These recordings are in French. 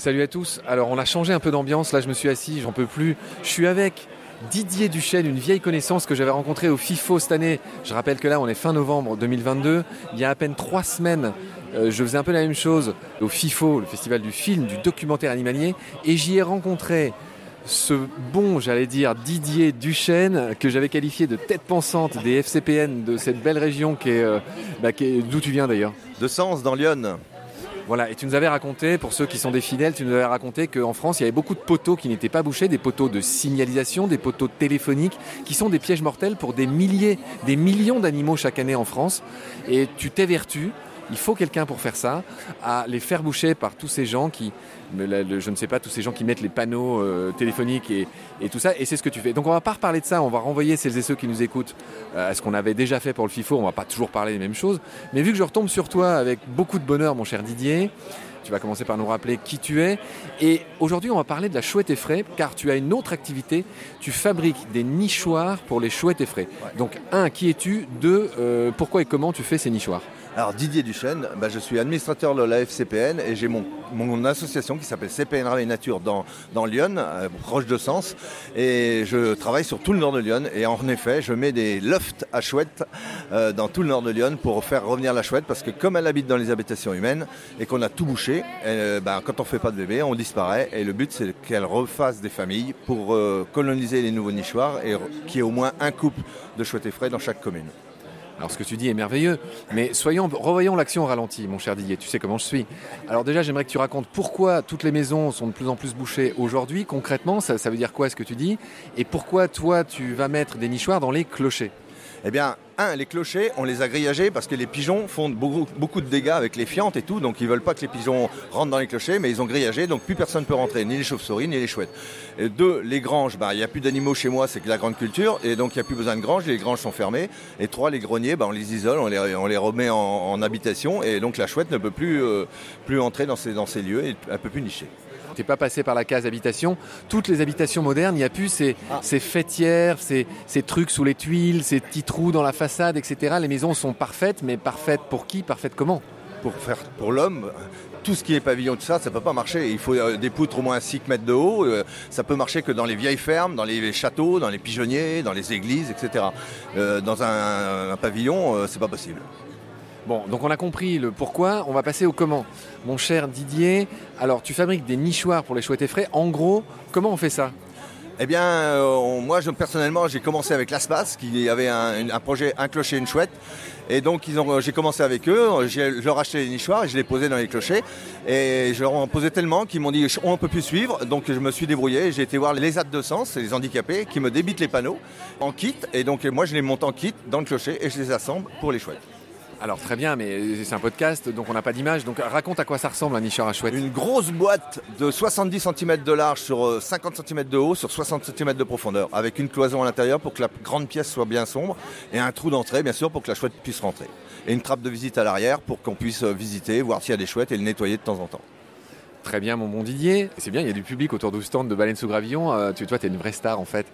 Salut à tous. Alors on a changé un peu d'ambiance, là je me suis assis, j'en peux plus. Je suis avec Didier Duchesne, une vieille connaissance que j'avais rencontrée au FIFO cette année. Je rappelle que là on est fin novembre 2022. Il y a à peine trois semaines, euh, je faisais un peu la même chose au FIFO, le festival du film, du documentaire animalier, et j'y ai rencontré ce bon, j'allais dire, Didier Duchesne, que j'avais qualifié de tête pensante des FCPN de cette belle région qui est, euh, bah, est- d'où tu viens d'ailleurs. De Sens dans Lyon. Voilà, et tu nous avais raconté, pour ceux qui sont des fidèles, tu nous avais raconté qu'en France, il y avait beaucoup de poteaux qui n'étaient pas bouchés, des poteaux de signalisation, des poteaux téléphoniques, qui sont des pièges mortels pour des milliers, des millions d'animaux chaque année en France. Et tu t'évertues, il faut quelqu'un pour faire ça, à les faire boucher par tous ces gens qui, je ne sais pas, tous ces gens qui mettent les panneaux euh, téléphoniques et, et tout ça, et c'est ce que tu fais. Donc on va pas reparler de ça, on va renvoyer celles et ceux qui nous écoutent euh, à ce qu'on avait déjà fait pour le FIFO, on va pas toujours parler des mêmes choses, mais vu que je retombe sur toi avec beaucoup de bonheur, mon cher Didier, tu vas commencer par nous rappeler qui tu es. Et aujourd'hui, on va parler de la chouette effraie, car tu as une autre activité. Tu fabriques des nichoirs pour les chouettes effraies. Donc, un, qui es-tu? Deux, euh, pourquoi et comment tu fais ces nichoirs? Alors Didier Duchesne, bah, je suis administrateur de la FCPN et j'ai mon, association qui s'appelle CPN Rail Nature dans, Lyon, euh, proche de Sens. Et je travaille sur tout le nord de Lyon. Et en effet, je mets des lofts à chouettes euh, dans tout le nord de Lyon pour faire revenir la chouette parce que comme elle habite dans les habitations humaines et qu'on a tout bouché, euh, bah, quand on fait pas de bébé, on disparaît. Et le but, c'est qu'elle refasse des familles pour coloniser les nouveaux nichoirs et qu'il y ait au moins un couple de chouettes effraies dans chaque commune. Alors, ce que tu dis est merveilleux, mais soyons, revoyons l'action au ralenti, mon cher Didier. Tu sais comment je suis. Alors, déjà, j'aimerais que tu racontes pourquoi toutes les maisons sont de plus en plus bouchées aujourd'hui. Concrètement, ça, ça veut dire quoi ce que tu dis? Et pourquoi toi, tu vas mettre des nichoirs dans les clochers? Eh bien, un, les clochers, on les a grillagés parce que les pigeons font beaucoup, de dégâts avec les fientes et tout, donc ils veulent pas que les pigeons rentrent dans les clochers, mais ils ont grillagé, donc plus personne peut rentrer, ni les chauves-souris, ni les chouettes. Et deux, les granges, bah, il n'y a plus d'animaux chez moi, c'est que la grande culture, et donc il n'y a plus besoin de granges, les granges sont fermées. Et trois, les greniers, bah, on les isole, on les, remet en, habitation, et donc la chouette ne peut plus, euh, entrer dans ces, dans ces lieux, et elle ne peut plus nicher. T'es pas passé par la case habitation. Toutes les habitations modernes, il n'y a plus ces, Ah. ces fêtières, ces, ces trucs sous les tuiles, ces petits trous dans la façade, etc. Les maisons sont parfaites, mais parfaites pour qui Parfaites comment? Pour faire pour l'homme tout ce qui est pavillon tout ça ça peut pas marcher il faut euh, des poutres au moins 6 mètres de haut euh, ça peut marcher que dans les vieilles fermes dans les châteaux dans les pigeonniers dans les églises etc Euh, dans un, un pavillon c'est pas possible Bon, donc on a compris le pourquoi, on va passer au comment. Mon cher Didier, alors tu fabriques des nichoirs pour les chouettes effraies. En gros, comment on fait ça? Eh bien, euh, moi, personnellement, j'ai commencé avec l'ASPAS, qui avait un, projet Un clocher, une chouette. Et donc, ont- j'ai commencé avec eux, je leur ai acheté les nichoirs et je les posais dans les clochers. Et je leur en posais tellement qu'ils m'ont dit on ne peut plus suivre. Donc, je me suis débrouillé. J'ai été voir les aides de sens, les handicapés, qui me débitent les panneaux en kit. Et donc, moi, je les monte en kit dans le clocher et je les assemble pour les chouettes. Alors très bien, mais c'est un podcast, donc on n'a pas d'image. Donc raconte à quoi ça ressemble un nichoir à chouette. Une grosse boîte de 70 cm de large sur euh, 50 cm de haut sur 60 cm de profondeur, avec une cloison à l'intérieur pour que la grande pièce soit bien sombre et un trou d'entrée bien sûr pour que la chouette puisse rentrer. Et une trappe de visite à l'arrière pour qu'on puisse euh, visiter, voir s'il y a des chouettes et le nettoyer de temps en temps. Très bien, mon bon Didier. C'est bien, il y a du public autour du stand de Baleine sous Gravillon. Euh, tu, toi, tu es une vraie star en fait.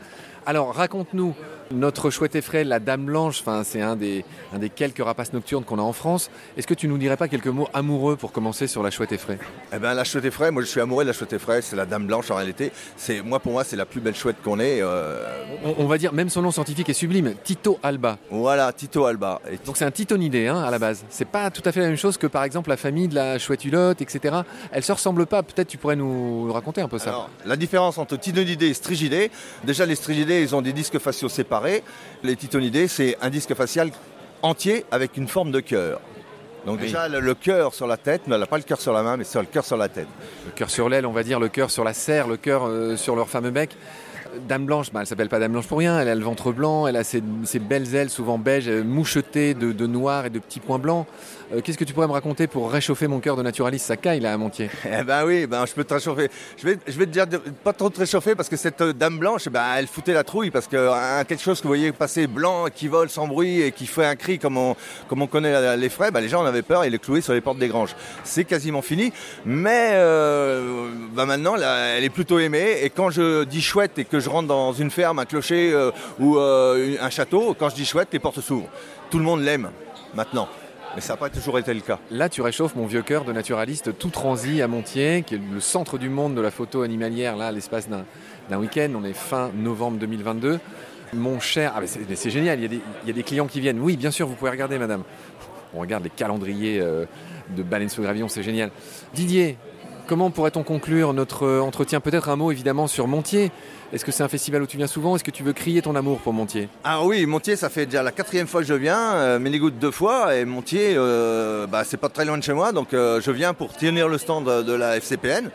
Alors, raconte-nous notre chouette effraie, la Dame Blanche. Enfin, c'est un des, un des quelques rapaces nocturnes qu'on a en France. Est-ce que tu nous dirais pas quelques mots amoureux pour commencer sur la chouette effraie? Eh ben la chouette effraie, moi je suis amoureux de la chouette effraie, c'est la dame blanche en réalité. C'est moi pour moi c'est la plus belle chouette qu'on ait. euh, on, on va dire, même son nom scientifique est sublime, Tito alba. voilà, Tito Alba. Et Donc c'est un titonidé hein, à la base. C'est pas tout à fait la même chose que par exemple la famille de la chouette hulotte, etc. Elles se ressemblent pas. Peut-être tu pourrais nous raconter un peu ça. Alors, la différence entre titonidés et strigidés, déjà les strigidés, ils ont des disques faciaux séparés. Les titonidés, c'est un disque facial entier avec une forme de cœur. Donc Oui. déjà, le, le cœur sur la tête, mais elle n'a pas le cœur sur la main, mais c'est le cœur sur la tête. Le cœur sur l'aile, on va dire, le cœur sur la serre, le cœur euh, sur leur fameux bec. Dame Blanche, bah, elle s'appelle pas Dame Blanche pour rien, elle a le ventre blanc, elle a ses, belles ailes, souvent beiges, euh, mouchetées de, noir et de petits points blancs. Euh, Qu'est-ce que tu pourrais me raconter pour réchauffer mon cœur de naturaliste? Caille là à Montier. Eh ben oui, ben je peux te réchauffer. Je vais, je vais te dire pas trop te réchauffer parce que cette euh, dame blanche, ben elle foutait la trouille parce que quelque chose que vous voyez passer blanc, qui vole sans bruit et qui fait un cri comme on, comme on connaît les frais, ben les gens en avaient peur et les clouaient sur les portes des granges. C'est quasiment fini, mais ben maintenant elle est plutôt aimée et quand je dis chouette et que je rentre dans une ferme, un clocher euh, ou euh, un château, quand je dis chouette, les portes s'ouvrent. Tout le monde l'aime maintenant. Mais ça n'a pas toujours été le cas. Là, tu réchauffes mon vieux cœur de naturaliste tout transi à Montier, qui est le centre du monde de la photo animalière, là, l'espace d'un week-end. On est fin novembre 2022. Mon cher, ah, c'est génial, il y, a des, il y, a des, clients qui viennent. Oui, bien sûr, vous pouvez regarder, madame. On regarde les calendriers euh, de baleines sous gravillon, c'est génial. Didier, comment pourrait-on conclure notre entretien? Peut-être un mot évidemment sur Montier. Est-ce que c'est un festival où tu viens souvent? Est-ce que tu veux crier ton amour pour Montier? Ah oui, Montier, ça fait déjà la quatrième fois que je viens, euh, Ménégout deux fois, et Montier, euh, bah, c'est pas très loin de chez moi, donc euh, je viens pour tenir le stand de la FCPN.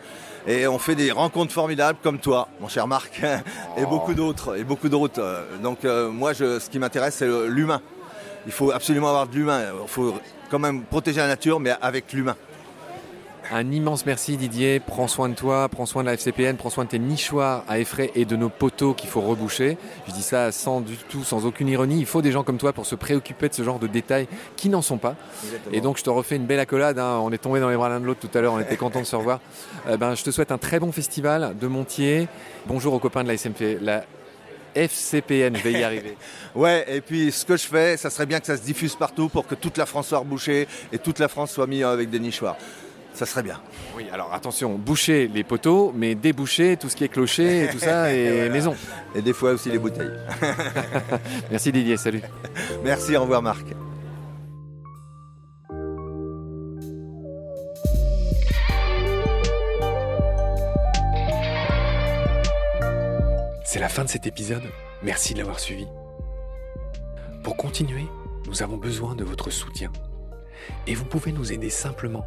Et on fait des rencontres formidables comme toi, mon cher Marc, et beaucoup d'autres, et beaucoup d'autres. Donc moi, je, ce qui m'intéresse, c'est l'humain. Il faut absolument avoir de l'humain. Il faut quand même protéger la nature, mais avec l'humain. Un immense merci Didier, prends soin de toi, prends soin de la FCPN, prends soin de tes nichoirs à effraie et de nos poteaux qu'il faut reboucher. Je dis ça sans du tout, sans aucune ironie. Il faut des gens comme toi pour se préoccuper de ce genre de détails qui n'en sont pas. Et donc je te refais une belle accolade. Hein. On est tombé dans les bras l'un de l'autre tout à l'heure, on était content de se revoir. Euh, ben, je te souhaite un très bon festival de Montier. Bonjour aux copains de la SMP. La FCPN, je vais y arriver. ouais, et puis ce que je fais, ça serait bien que ça se diffuse partout pour que toute la France soit rebouchée et toute la France soit mise avec des nichoirs ça serait bien. Oui, alors attention, boucher les poteaux, mais déboucher tout ce qui est clocher et tout ça et, maison. Et des fois aussi les bouteilles. Merci Didier, salut. Merci, au revoir Marc. C'est la fin de cet épisode. Merci de l'avoir suivi. Pour continuer, nous avons besoin de votre soutien. Et vous pouvez nous aider simplement